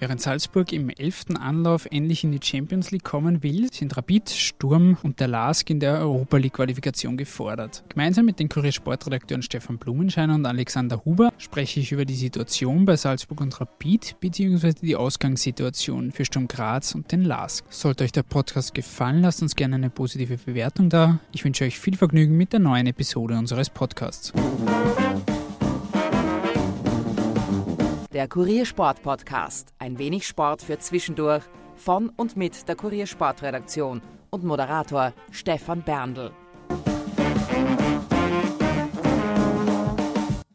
Während Salzburg im elften Anlauf endlich in die Champions League kommen will, sind Rapid, Sturm und der LASK in der Europa League Qualifikation gefordert. Gemeinsam mit den Kurier Sportredakteuren Stefan Blumenschein und Alexander Huber spreche ich über die Situation bei Salzburg und Rapid bzw. die Ausgangssituation für Sturm Graz und den LASK. Sollte euch der Podcast gefallen, lasst uns gerne eine positive Bewertung da. Ich wünsche euch viel Vergnügen mit der neuen Episode unseres Podcasts. Der Kuriersport Podcast. Ein wenig Sport für zwischendurch. Von und mit der Kuriersportredaktion und Moderator Stefan Berndl.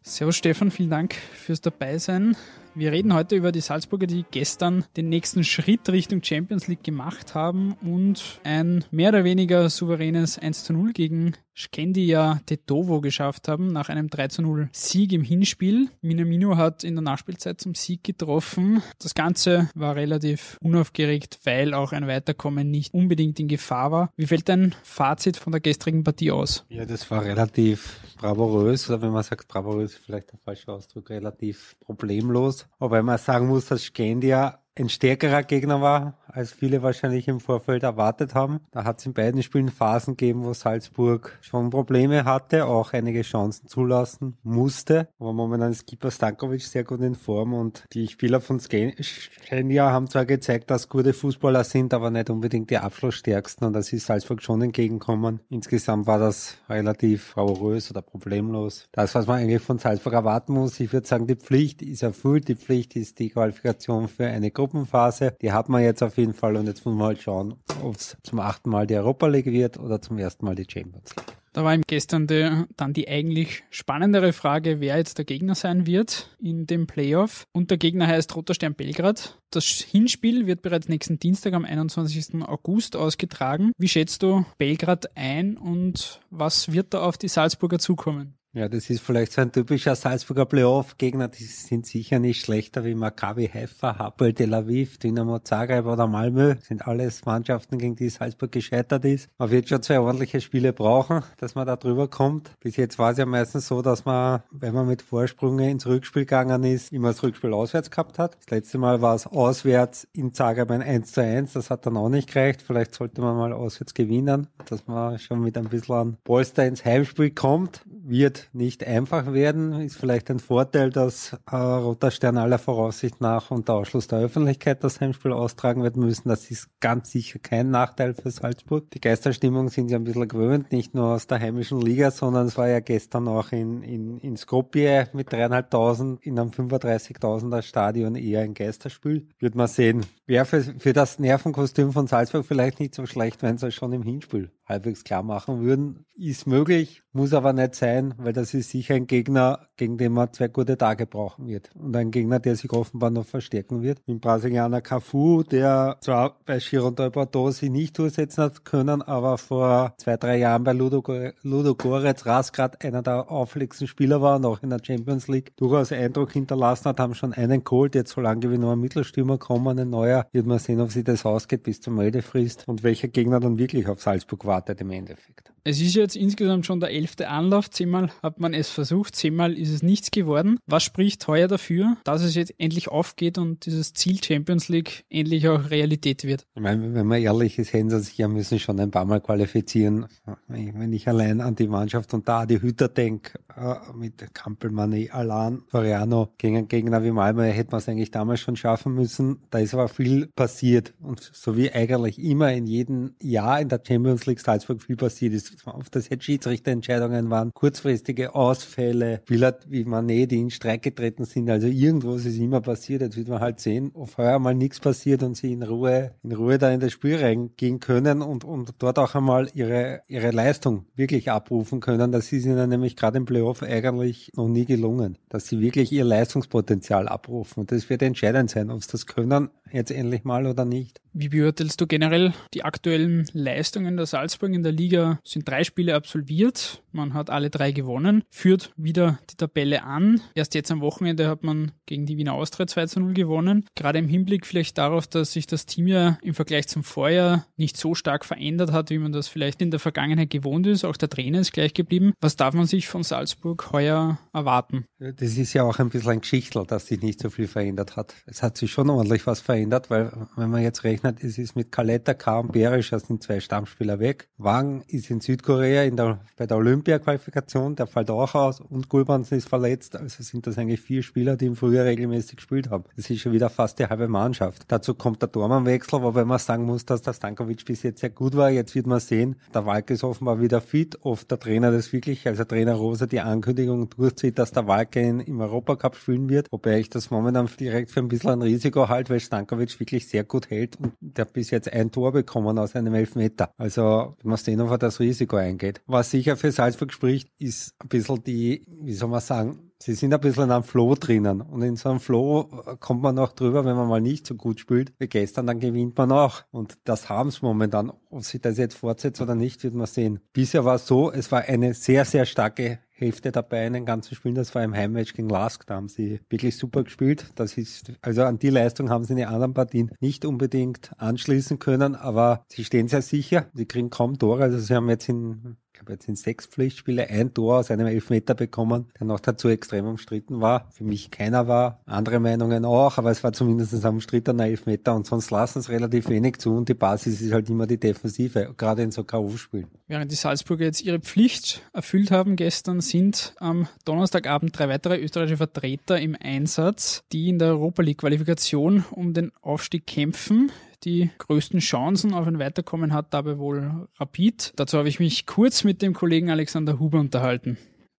Servus Stefan, vielen Dank fürs Dabeisein. Wir reden heute über die Salzburger, die gestern den nächsten Schritt Richtung Champions League gemacht haben und ein mehr oder weniger souveränes 1 zu 0 gegen Skendia Tetovo geschafft haben, nach einem 3 zu 0 Sieg im Hinspiel. Minamino hat in der Nachspielzeit zum Sieg getroffen. Das Ganze war relativ unaufgeregt, weil auch ein Weiterkommen nicht unbedingt in Gefahr war. Wie fällt dein Fazit von der gestrigen Partie aus? Ja, das war relativ bravourös, oder wenn man sagt bravourös, vielleicht der falsche Ausdruck, relativ problemlos. Aber wenn man sagen muss, dass Scandia ein stärkerer Gegner war, als viele wahrscheinlich im Vorfeld erwartet haben. Da hat es in beiden Spielen Phasen gegeben, wo Salzburg schon Probleme hatte, auch einige Chancen zulassen musste. Aber momentan ist Keeper Stankovic sehr gut in Form und die Spieler von Skendia haben zwar gezeigt, dass gute Fußballer sind, aber nicht unbedingt die Abschlussstärksten und das ist Salzburg schon entgegenkommen. Insgesamt war das relativ bravourös oder problemlos. Das, was man eigentlich von Salzburg erwarten muss, ich würde sagen, die Pflicht ist erfüllt. Die Pflicht ist die Qualifikation für eine Gruppenphase. Die hat man jetzt auf jeden jeden Fall. Und jetzt muss man halt schauen, ob es zum achten Mal die Europa League wird oder zum ersten Mal die Champions League. Da war gestern die, dann die eigentlich spannendere Frage, wer jetzt der Gegner sein wird in dem Playoff. Und der Gegner heißt Roter Stern Belgrad. Das Hinspiel wird bereits nächsten Dienstag am 21. August ausgetragen. Wie schätzt du Belgrad ein und was wird da auf die Salzburger zukommen? Ja, das ist vielleicht so ein typischer Salzburger Playoff-Gegner. Die sind sicher nicht schlechter wie Maccabi Haifa, Hapoel Tel Aviv, Dynamo Zagreb oder Malmö. Sind alles Mannschaften, gegen die Salzburg gescheitert ist. Man wird schon zwei ordentliche Spiele brauchen, dass man da drüber kommt. Bis jetzt war es ja meistens so, dass man, wenn man mit Vorsprünge ins Rückspiel gegangen ist, immer das Rückspiel auswärts gehabt hat. Das letzte Mal war es auswärts in Zagreb ein 1 zu 1. Das hat dann auch nicht gereicht. Vielleicht sollte man mal auswärts gewinnen, dass man schon mit ein bisschen an Polster ins Heimspiel kommt. Wird nicht einfach werden. Ist vielleicht ein Vorteil, dass äh, Roter Stern aller Voraussicht nach unter Ausschluss der Öffentlichkeit das Heimspiel austragen wird müssen. Das ist ganz sicher kein Nachteil für Salzburg. Die Geisterstimmung sind ja ein bisschen gewöhnt, nicht nur aus der heimischen Liga, sondern es war ja gestern auch in, in, in Skopje mit dreieinhalbtausend in einem 35.000er Stadion eher ein Geisterspiel. Wird man sehen. Wäre für, für das Nervenkostüm von Salzburg vielleicht nicht so schlecht, wenn sie schon im Hinspiel halbwegs klar machen würden. Ist möglich, muss aber nicht sein, weil das ist sicher ein Gegner, gegen den man zwei gute Tage brauchen wird. Und ein Gegner, der sich offenbar noch verstärken wird. Im Brasilianer Cafu, der zwar bei Gironda Bordeaux sich nicht durchsetzen hat können, aber vor zwei, drei Jahren bei Ludo, Ludo Goretz Rasgrad einer der auffälligsten Spieler war und auch in der Champions League durchaus Eindruck hinterlassen hat, haben schon einen geholt. Jetzt solange wie noch ein Mittelstürmer kommen, ein neuer, wird man sehen, ob sich das ausgeht bis zum Meldefrist und welcher Gegner dann wirklich auf Salzburg wartet im Endeffekt. Es ist jetzt insgesamt schon der elfte Anlauf. Zehnmal hat man es versucht, zehnmal ist es nichts geworden. Was spricht heuer dafür, dass es jetzt endlich aufgeht und dieses Ziel Champions League endlich auch Realität wird? Ich meine, wenn man ehrlich ist, hätten sie sich ja müssen schon ein paar Mal qualifizieren. Wenn ich allein an die Mannschaft und da die Hüter denke, äh, mit Kampelmann, Alan, Floriano gegen einen Gegner wie Malmö, hätte man es eigentlich damals schon schaffen müssen. Da ist aber viel passiert. Und so wie eigentlich immer in jedem Jahr in der Champions League Salzburg viel passiert ist, auf das jetzt Schiedsrichterentscheidungen waren, kurzfristige Ausfälle, Spieler wie Manet, die in Streik getreten sind. Also irgendwo ist es immer passiert. Jetzt wird man halt sehen, ob heuer mal nichts passiert und sie in Ruhe, in Ruhe da in das Spiel reingehen können und, und dort auch einmal ihre, ihre Leistung wirklich abrufen können. Das ist ihnen nämlich gerade im Playoff eigentlich noch nie gelungen, dass sie wirklich ihr Leistungspotenzial abrufen. Und das wird entscheidend sein, ob sie das können, jetzt endlich mal oder nicht. Wie beurteilst du generell die aktuellen Leistungen der Salzburg? Salzburg in der Liga sind drei Spiele absolviert. Man hat alle drei gewonnen, führt wieder die Tabelle an. Erst jetzt am Wochenende hat man gegen die Wiener Austria 2 zu 0 gewonnen. Gerade im Hinblick vielleicht darauf, dass sich das Team ja im Vergleich zum Vorjahr nicht so stark verändert hat, wie man das vielleicht in der Vergangenheit gewohnt ist. Auch der Trainer ist gleich geblieben. Was darf man sich von Salzburg heuer erwarten? Das ist ja auch ein bisschen ein Geschichtel, dass sich nicht so viel verändert hat. Es hat sich schon ordentlich was verändert, weil wenn man jetzt rechnet, es ist mit Kaletta, K und Berisch, das sind zwei Stammspieler weg. Wang ist in Südkorea in der, bei der Olympia-Qualifikation, der fällt auch aus und Gulbansen ist verletzt. Also sind das eigentlich vier Spieler, die im Frühjahr regelmäßig gespielt haben. Das ist schon wieder fast die halbe Mannschaft. Dazu kommt der Tormannwechsel, wobei man sagen muss, dass der Stankovic bis jetzt sehr gut war. Jetzt wird man sehen, der Walke ist offenbar wieder fit. Oft der Trainer das wirklich, also Trainer Rosa, die Ankündigung durchzieht, dass der Walke im Europacup spielen wird. Wobei ich das momentan direkt für ein bisschen ein Risiko halte, weil Stankovic wirklich sehr gut hält und der bis jetzt ein Tor bekommen aus einem Elfmeter. Also man sehen, ob er das Risiko eingeht. Was sicher für Salzburg spricht, ist ein bisschen die, wie soll man sagen, sie sind ein bisschen in einem Flow drinnen. Und in so einem Flow kommt man auch drüber, wenn man mal nicht so gut spielt wie gestern, dann gewinnt man auch. Und das haben sie momentan. Ob sie das jetzt fortsetzt oder nicht, wird man sehen. Bisher war es so, es war eine sehr, sehr starke Hälfte dabei in den ganzen Spielen. Das war im Heimmatch gegen Lask. Da haben sie wirklich super gespielt. Das ist, also an die Leistung haben sie in den anderen Partien nicht unbedingt anschließen können, aber sie stehen sehr sicher. Sie kriegen kaum Tore. Also sie haben jetzt in ich habe jetzt in sechs Pflichtspiele ein Tor aus einem Elfmeter bekommen, der noch dazu extrem umstritten war. Für mich keiner war, andere Meinungen auch, aber es war zumindest ein umstrittener Elfmeter und sonst lassen es relativ wenig zu und die Basis ist halt immer die Defensive, gerade in so K.O.-Spielen. Während die Salzburger jetzt ihre Pflicht erfüllt haben gestern, sind am Donnerstagabend drei weitere österreichische Vertreter im Einsatz, die in der Europa League Qualifikation um den Aufstieg kämpfen die größten Chancen auf ein Weiterkommen hat dabei wohl Rapid. Dazu habe ich mich kurz mit dem Kollegen Alexander Huber unterhalten.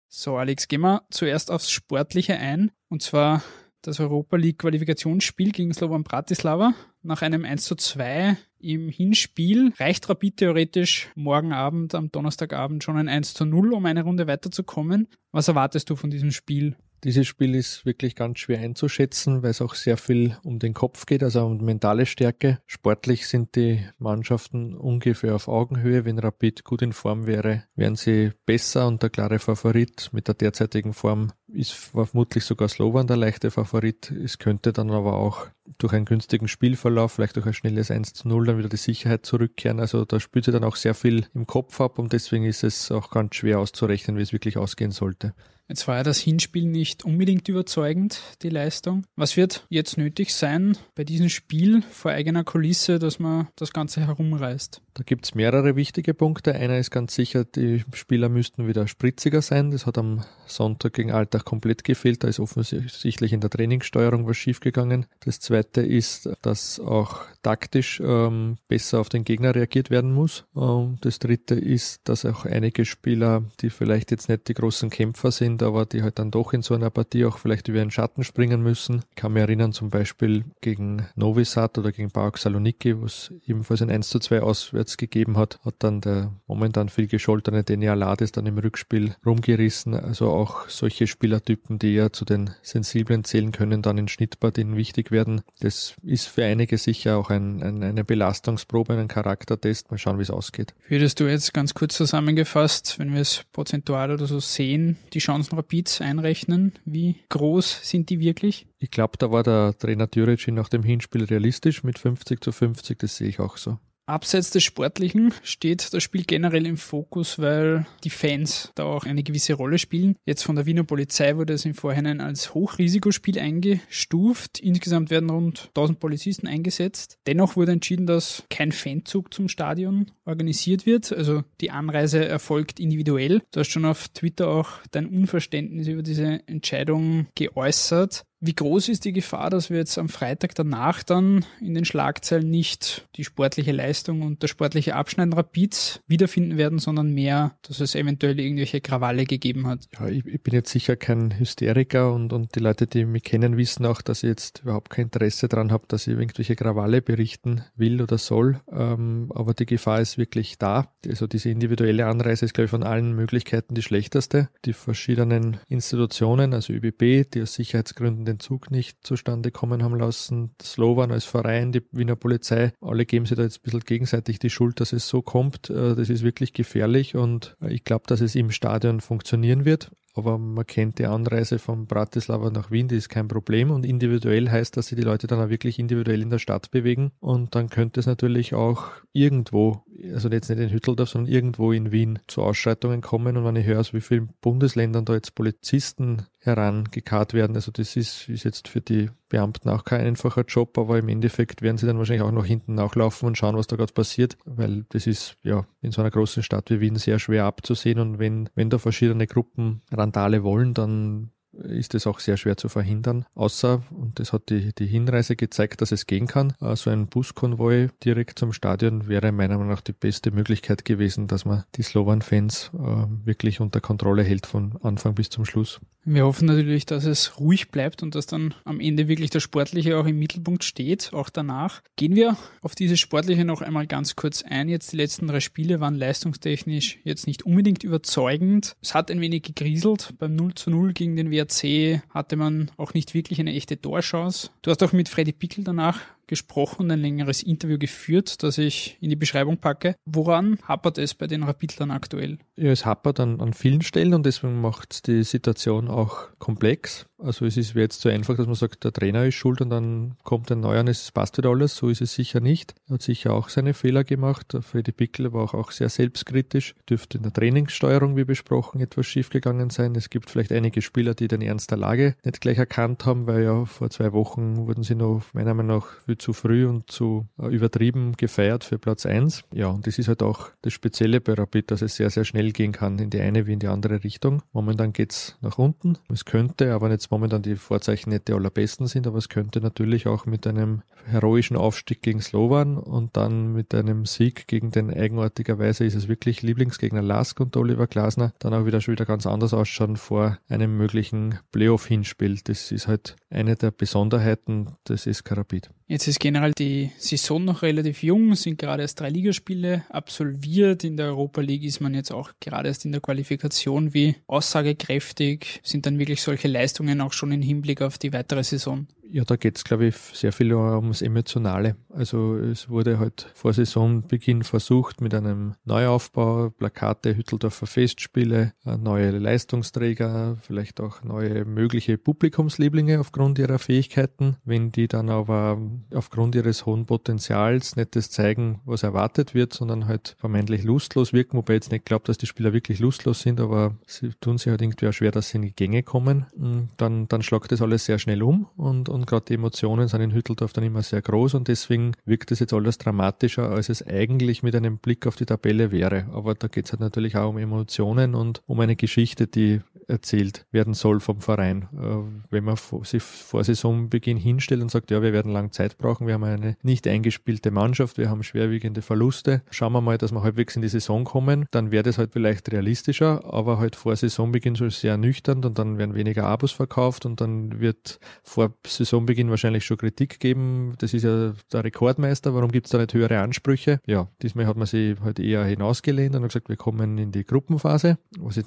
So, Alex, gehen wir zuerst aufs Sportliche ein. Und zwar das Europa League Qualifikationsspiel gegen Slovan Bratislava. Nach einem 1 zu 2 im Hinspiel reicht Rapid theoretisch morgen Abend, am Donnerstagabend schon ein 1 zu 0, um eine Runde weiterzukommen. Was erwartest du von diesem Spiel? Dieses Spiel ist wirklich ganz schwer einzuschätzen, weil es auch sehr viel um den Kopf geht, also um mentale Stärke. Sportlich sind die Mannschaften ungefähr auf Augenhöhe. Wenn Rapid gut in Form wäre, wären sie besser und der klare Favorit mit der derzeitigen Form ist vermutlich sogar Slovan der leichte Favorit. Es könnte dann aber auch durch einen günstigen Spielverlauf, vielleicht durch ein schnelles 1 zu 0 dann wieder die Sicherheit zurückkehren. Also da spielt sie dann auch sehr viel im Kopf ab und deswegen ist es auch ganz schwer auszurechnen, wie es wirklich ausgehen sollte. Jetzt war ja das Hinspiel nicht unbedingt überzeugend, die Leistung. Was wird jetzt nötig sein bei diesem Spiel vor eigener Kulisse, dass man das Ganze herumreißt? Da gibt's mehrere wichtige Punkte. Einer ist ganz sicher, die Spieler müssten wieder spritziger sein. Das hat am Sonntag gegen Alltag komplett gefehlt. Da ist offensichtlich in der Trainingssteuerung was schiefgegangen. Das zweite ist, dass auch taktisch ähm, besser auf den Gegner reagiert werden muss. Ähm, das dritte ist, dass auch einige Spieler, die vielleicht jetzt nicht die großen Kämpfer sind, aber die halt dann doch in so einer Partie auch vielleicht über den Schatten springen müssen. Ich kann mich erinnern zum Beispiel gegen Novi Sad oder gegen Pauk Saloniki, wo es ebenfalls ein 1 zu 2 auswärts gegeben hat, hat dann der momentan viel gescholtene Denial Lades dann im Rückspiel rumgerissen. Also auch solche Spielertypen, die ja zu den sensiblen zählen können, dann in Schnittpartien wichtig werden. Das ist für einige sicher auch ein, ein, eine Belastungsprobe, ein Charaktertest. Mal schauen, wie es ausgeht. Würdest du jetzt ganz kurz zusammengefasst, wenn wir es prozentual oder so sehen, die Chance Chancen Rapids einrechnen? Wie groß sind die wirklich? Ich glaube, da war der Trainer Djuric nach dem Hinspiel realistisch mit 50 zu 50, das sehe ich auch so. Abseits des Sportlichen steht das Spiel generell im Fokus, weil die Fans da auch eine gewisse Rolle spielen. Jetzt von der Wiener Polizei wurde es im Vorhinein als Hochrisikospiel eingestuft. Insgesamt werden rund 1000 Polizisten eingesetzt. Dennoch wurde entschieden, dass kein Fanzug zum Stadion organisiert wird. Also die Anreise erfolgt individuell. Du hast schon auf Twitter auch dein Unverständnis über diese Entscheidung geäußert. Wie groß ist die Gefahr, dass wir jetzt am Freitag danach dann in den Schlagzeilen nicht die sportliche Leistung und der sportliche Abschneiden Rapids wiederfinden werden, sondern mehr, dass es eventuell irgendwelche Krawalle gegeben hat? Ja, ich, ich bin jetzt sicher kein Hysteriker und, und die Leute, die mich kennen, wissen auch, dass ich jetzt überhaupt kein Interesse daran habe, dass ich irgendwelche Krawalle berichten will oder soll. Ähm, aber die Gefahr ist wirklich da. Also diese individuelle Anreise ist, glaube ich, von allen Möglichkeiten die schlechteste. Die verschiedenen Institutionen, also ÖBB, die aus Sicherheitsgründen den den Zug nicht zustande kommen haben lassen. Slowan als Verein, die Wiener Polizei, alle geben sich da jetzt ein bisschen gegenseitig die Schuld, dass es so kommt. Äh, das ist wirklich gefährlich und ich glaube, dass es im Stadion funktionieren wird aber man kennt die Anreise von Bratislava nach Wien, die ist kein Problem und individuell heißt, dass sich die Leute dann auch wirklich individuell in der Stadt bewegen und dann könnte es natürlich auch irgendwo, also jetzt nicht in Hütteldorf, sondern irgendwo in Wien zu Ausschreitungen kommen und wenn ich höre, aus wie vielen Bundesländern da jetzt Polizisten herangekarrt werden. Also das ist, ist jetzt für die Beamten auch kein einfacher Job, aber im Endeffekt werden sie dann wahrscheinlich auch noch hinten nachlaufen und schauen, was da gerade passiert, weil das ist ja in so einer großen Stadt wie Wien sehr schwer abzusehen und wenn, wenn da verschiedene Gruppen Randale wollen, dann ist es auch sehr schwer zu verhindern. Außer, und das hat die, die Hinreise gezeigt, dass es gehen kann, so also ein Buskonvoi direkt zum Stadion wäre meiner Meinung nach die beste Möglichkeit gewesen, dass man die Slowan-Fans äh, wirklich unter Kontrolle hält von Anfang bis zum Schluss. Wir hoffen natürlich, dass es ruhig bleibt und dass dann am Ende wirklich der Sportliche auch im Mittelpunkt steht, auch danach. Gehen wir auf dieses Sportliche noch einmal ganz kurz ein. Jetzt die letzten drei Spiele waren leistungstechnisch jetzt nicht unbedingt überzeugend. Es hat ein wenig gegrieselt. Beim 0 zu 0 gegen den WRC hatte man auch nicht wirklich eine echte Torchance. Du hast auch mit Freddy Pickel danach gesprochen, ein längeres Interview geführt, das ich in die Beschreibung packe. Woran hapert es bei den Rapidlern aktuell? Ja, es hapert an, an vielen Stellen und deswegen macht die Situation auch komplex. Also es ist jetzt so einfach, dass man sagt, der Trainer ist schuld und dann kommt ein neuer und es passt wieder alles. So ist es sicher nicht. Er hat sicher auch seine Fehler gemacht. Freddy Pickel war auch, sehr selbstkritisch. Dürfte in der Trainingssteuerung, wie besprochen, etwas schiefgegangen sein. Es gibt vielleicht einige Spieler, die den Ernst der Lage nicht gleich erkannt haben, weil ja vor zwei Wochen wurden sie noch meiner Meinung nach viel zu früh und zu äh, übertrieben gefeiert für Platz eins. Ja, und das ist halt auch das Spezielle bei Rapid, dass es sehr, sehr schnell gehen kann, in die eine wie in die andere Richtung. Momentan geht's nach unten. Es könnte, aber jetzt momentan die Vorzeichen nicht die allerbesten sind, aber es könnte natürlich auch mit einem heroischen Aufstieg gegen Slovan und dann mit einem Sieg gegen den eigenartigerweise ist es wirklich Lieblingsgegner Lask und Oliver Glasner dann auch wieder schon wieder ganz anders ausschauen vor einem möglichen Playoff-Hinspiel. Das ist halt eine der Besonderheiten des SK Rapid. Jetzt ist generell die Saison noch relativ jung, sind gerade erst drei Ligaspiele absolviert. In der Europa League ist man jetzt auch gerade erst in der Qualifikation. Wie aussagekräftig sind dann wirklich solche Leistungen auch schon im Hinblick auf die weitere Saison? Ja, da geht es, glaube ich, sehr viel ums Emotionale. Also es wurde halt vor Saisonbeginn versucht mit einem Neuaufbau, Plakate, Hütteldorfer Festspiele, äh, neue Leistungsträger, vielleicht auch neue mögliche Publikumslieblinge aufgrund ihrer Fähigkeiten. Wenn die dann aber aufgrund ihres hohen Potenzials nicht das zeigen, was erwartet wird, sondern halt vermeintlich lustlos wirken, wobei ich jetzt nicht glaube, dass die Spieler wirklich lustlos sind, aber sie tun sich halt irgendwie auch schwer, dass sie in die Gänge kommen, mm, dann, dann schlagt das alles sehr schnell um und, und gerade die Emotionen sind in Hütteldorf dann immer sehr groß und deswegen wirkt es jetzt alles dramatischer, als es eigentlich mit einem Blick auf die Tabelle wäre. Aber da geht es halt natürlich auch um Emotionen und um eine Geschichte, die erzählt werden soll vom Verein. Äh, wenn man sich vor Saisonbeginn hinstellt und sagt, ja, wir werden lang Zeit brauchen, wir haben eine nicht eingespielte Mannschaft, wir haben schwerwiegende Verluste, schauen wir mal, dass wir halbwegs in die Saison kommen, dann wäre das halt vielleicht realistischer, aber halt vor Saisonbeginn schon sehr nüchtern und dann werden weniger Abos verkauft und dann wird vor Saisonbeginn wahrscheinlich schon Kritik geben. Das ist ja der Rekordmeister, warum gibt es da nicht höhere Ansprüche? Ja, diesmal hat man sich halt eher hinausgelehnt und hat gesagt, wir kommen in die Gruppenphase, was ich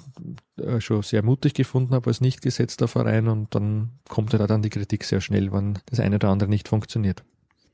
äh, schon sehr mutig gefunden habe als nicht gesetzter Verein und dann kommt ja dann die Kritik sehr schnell, wenn das eine oder andere nicht funktioniert.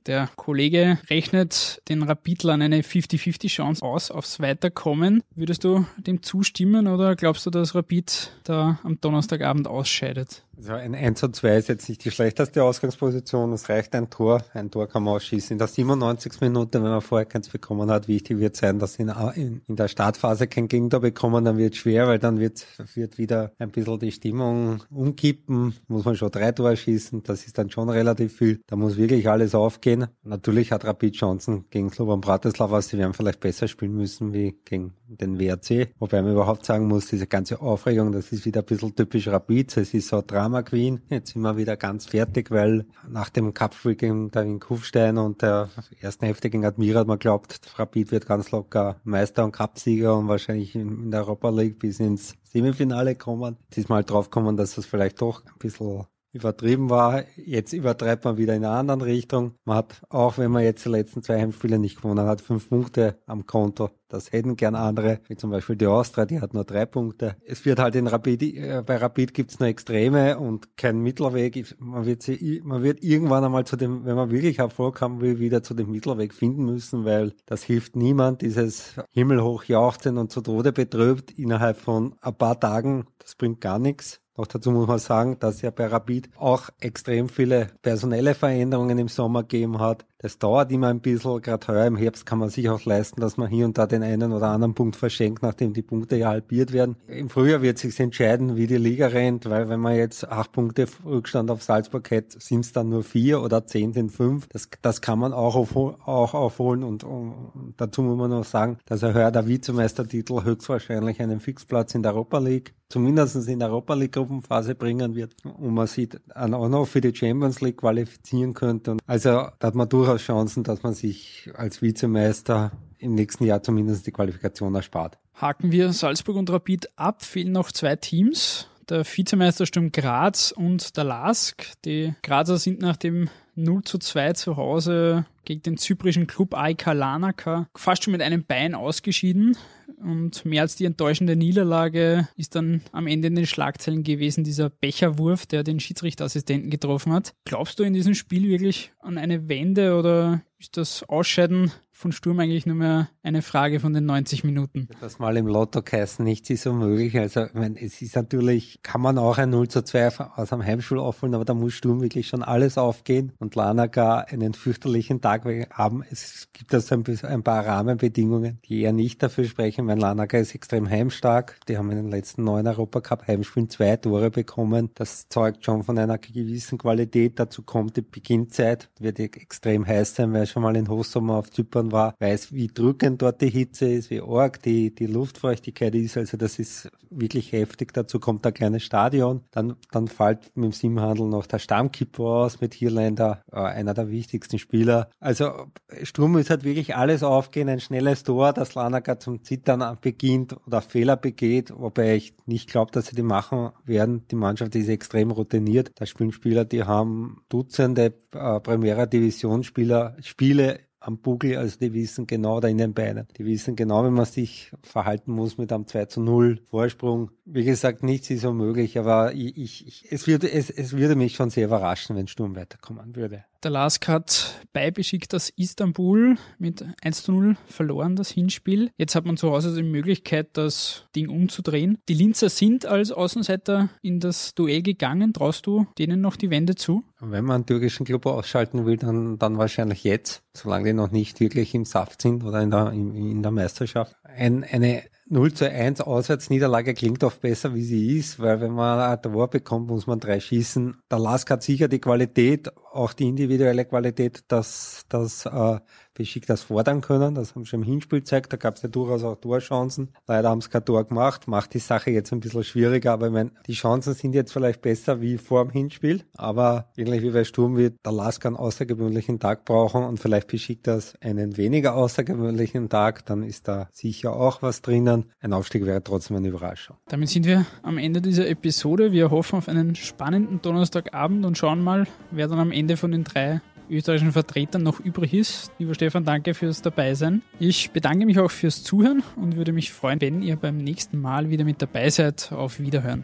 Der Kollege rechnet den Rapidlern eine 50-50 Chance aus aufs Weiterkommen. Würdest du dem zustimmen oder glaubst du, dass Rapid da am Donnerstagabend ausscheidet? Also ein 1 zu 2 ist jetzt nicht die schlechteste Ausgangsposition. Es reicht ein Tor. Ein Tor kann man ausschießen. In der 97. Minute, wenn man vorher keins bekommen hat, wichtig wird sein, dass in, in, in der Startphase kein Gegentor bekommen, dann wird es schwer, weil dann wird, wird wieder ein bisschen die Stimmung umkippen. Muss man schon drei Tore schießen. Das ist dann schon relativ viel. Da muss wirklich alles aufgehen. Natürlich hat Rapid Chancen gegen Slovan Bratislava. Sie werden vielleicht besser spielen müssen wie gegen den WRC. Wobei man überhaupt sagen muss, diese ganze Aufregung, das ist wieder ein bisschen typisch Rapid. Es ist so Drama Queen. Jetzt sind wir wieder ganz fertig, weil nach dem Cup gegen in Kufstein und der ersten Hälfte gegen Admira hat man glaubt, Rapid wird ganz locker Meister und Cupsieger und wahrscheinlich in der Europa League bis ins Semifinale kommen. Diesmal drauf dass es vielleicht doch ein bisschen übertrieben war. Jetzt übertreibt man wieder in eine andere Richtung. Man hat, auch wenn man jetzt die letzten zwei Heimspiele nicht gewonnen hat, fünf Punkte am Konto. Das hätten gern andere, wie zum Beispiel die Austria, die hat nur drei Punkte. Es wird halt in Rapid, äh, bei Rapid gibt's nur Extreme und kein Mittelweg. Man wird, sie, man wird irgendwann einmal zu dem, wenn man wirklich Erfolg haben will, wieder zu dem Mittelweg finden müssen, weil das hilft niemand, dieses himmelhoch jauchzen und zu Tode betrübt innerhalb von ein paar Tagen. Das bringt gar nichts. Noch dazu muss man sagen, dass ja bei Rapid auch extrem viele personelle Veränderungen im Sommer gegeben hat. Das dauert immer ein bisschen, gerade heuer im Herbst kann man sich auch leisten, dass man hier und da den einen oder anderen Punkt verschenkt, nachdem die Punkte ja halbiert werden. Im Frühjahr wird sich entscheiden, wie die Liga rennt, weil wenn man jetzt acht Punkte Rückstand auf Salzburg hätte, sind es dann nur vier oder zehn sind fünf. Das, das kann man auch, auf, auch aufholen und, und, dazu muss man noch sagen, dass er heuer der Vizemeistertitel höchstwahrscheinlich einen Fixplatz in der Europa League zumindest in der Europa League Gruppenphase bringen wird und man sieht auch noch für die Champions League qualifizieren könnte. Also da hat man durchaus Chancen, dass man sich als Vizemeister im nächsten Jahr zumindest die Qualifikation erspart. Haken wir Salzburg und Rapid ab, fehlen noch zwei Teams. Der Vizemeistersturm Graz und der Lask. Die Grazer sind nach dem 0 zu 2 zu Hause gegen den zyprischen Club AIK Lanaka fast schon mit einem Bein ausgeschieden. Und mehr als die enttäuschende Niederlage ist dann am Ende in den Schlagzeilen gewesen, dieser Becherwurf, der den Schiedsrichterassistenten getroffen hat. Glaubst du in diesem Spiel wirklich an eine Wende oder ist das Ausscheiden von Sturm eigentlich nur mehr eine Frage von den 90 Minuten. Das mal im Lotto heißen, nichts ist unmöglich. Also, ich meine, es ist natürlich, kann man auch ein 0 zu 2 aus einem Heimspiel aufholen, aber da muss Sturm wirklich schon alles aufgehen und Lanaka einen fürchterlichen Tag haben. Es gibt also ein, paar Rahmenbedingungen, die eher nicht dafür sprechen. Mein Lanaka ist extrem heimstark. Die haben in den letzten neun Europacup Heimspielen zwei Tore bekommen. Das zeugt schon von einer gewissen Qualität. Dazu kommt die Beginnzeit, wird extrem heiß sein, weil schon mal in Hochsommer auf Zypern war, weiß, wie drückend dort die Hitze ist, wie arg die, die Luftfeuchtigkeit ist. Also das ist wirklich heftig. Dazu kommt ein kleines Stadion. Dann, dann fällt mit dem Simhandel noch der Stammkipper aus mit Hirländer, äh, einer der wichtigsten Spieler. Also Sturm muss halt wirklich alles aufgehen, ein schnelles Tor, das Lanaka zum Zittern beginnt oder Fehler begeht, wobei ich nicht glaube, dass sie die machen werden. Die Mannschaft ist extrem routiniert. Da spielen Spieler, die haben Dutzende äh, Primera Divisionsspieler, Spiele am Bugel, also die wissen genau da in den Beinen. Die wissen genau, wie man sich verhalten muss mit einem 2 zu 0 Vorsprung. Wie gesagt, nichts ist unmöglich, aber ich, ich, es, würde, es, es würde mich schon sehr überraschen, wenn Sturm weiterkommen würde. Der Lask hat beibeschickt das Istanbul mit 1 zu 0 verloren, das Hinspiel. Jetzt hat man zu Hause die Möglichkeit, das Ding umzudrehen. Die Linzer sind als Außenseiter in das Duell gegangen. Traust du denen noch die Wende zu? Wenn man einen türkischen Club ausschalten will, dann, dann wahrscheinlich jetzt, solange die noch nicht wirklich im Saft sind oder in der, in, in der Meisterschaft. Ein, eine 0 zu 1 Auswärtsniederlage klingt oft besser, wie sie ist, weil wenn man ein Tor bekommt, muss man drei schießen. Der Lask hat sicher die Qualität, auch die individuelle Qualität, dass, dass äh, beschickt das fordern können. Das haben schon im Hinspiel gezeigt. Da gab es ja durchaus auch Torchancen. Leider haben sie kein Tor gemacht. Macht die Sache jetzt ein bisschen schwieriger. Aber ich meine, die Chancen sind jetzt vielleicht besser wie vor dem Hinspiel. Aber ähnlich wie bei Sturm wird der Lask einen außergewöhnlichen Tag brauchen und vielleicht beschickt das einen weniger außergewöhnlichen Tag. Dann ist da sicher auch was drinnen. Ein Aufstieg wäre trotzdem eine Überraschung. Damit sind wir am Ende dieser Episode. Wir hoffen auf einen spannenden Donnerstagabend und schauen mal, wer dann am Ende von den drei österreichischen Vertretern noch übrig ist. Lieber Stefan, danke fürs Dabeisein. Ich bedanke mich auch fürs Zuhören und würde mich freuen, wenn ihr beim nächsten Mal wieder mit dabei seid. Auf Wiederhören.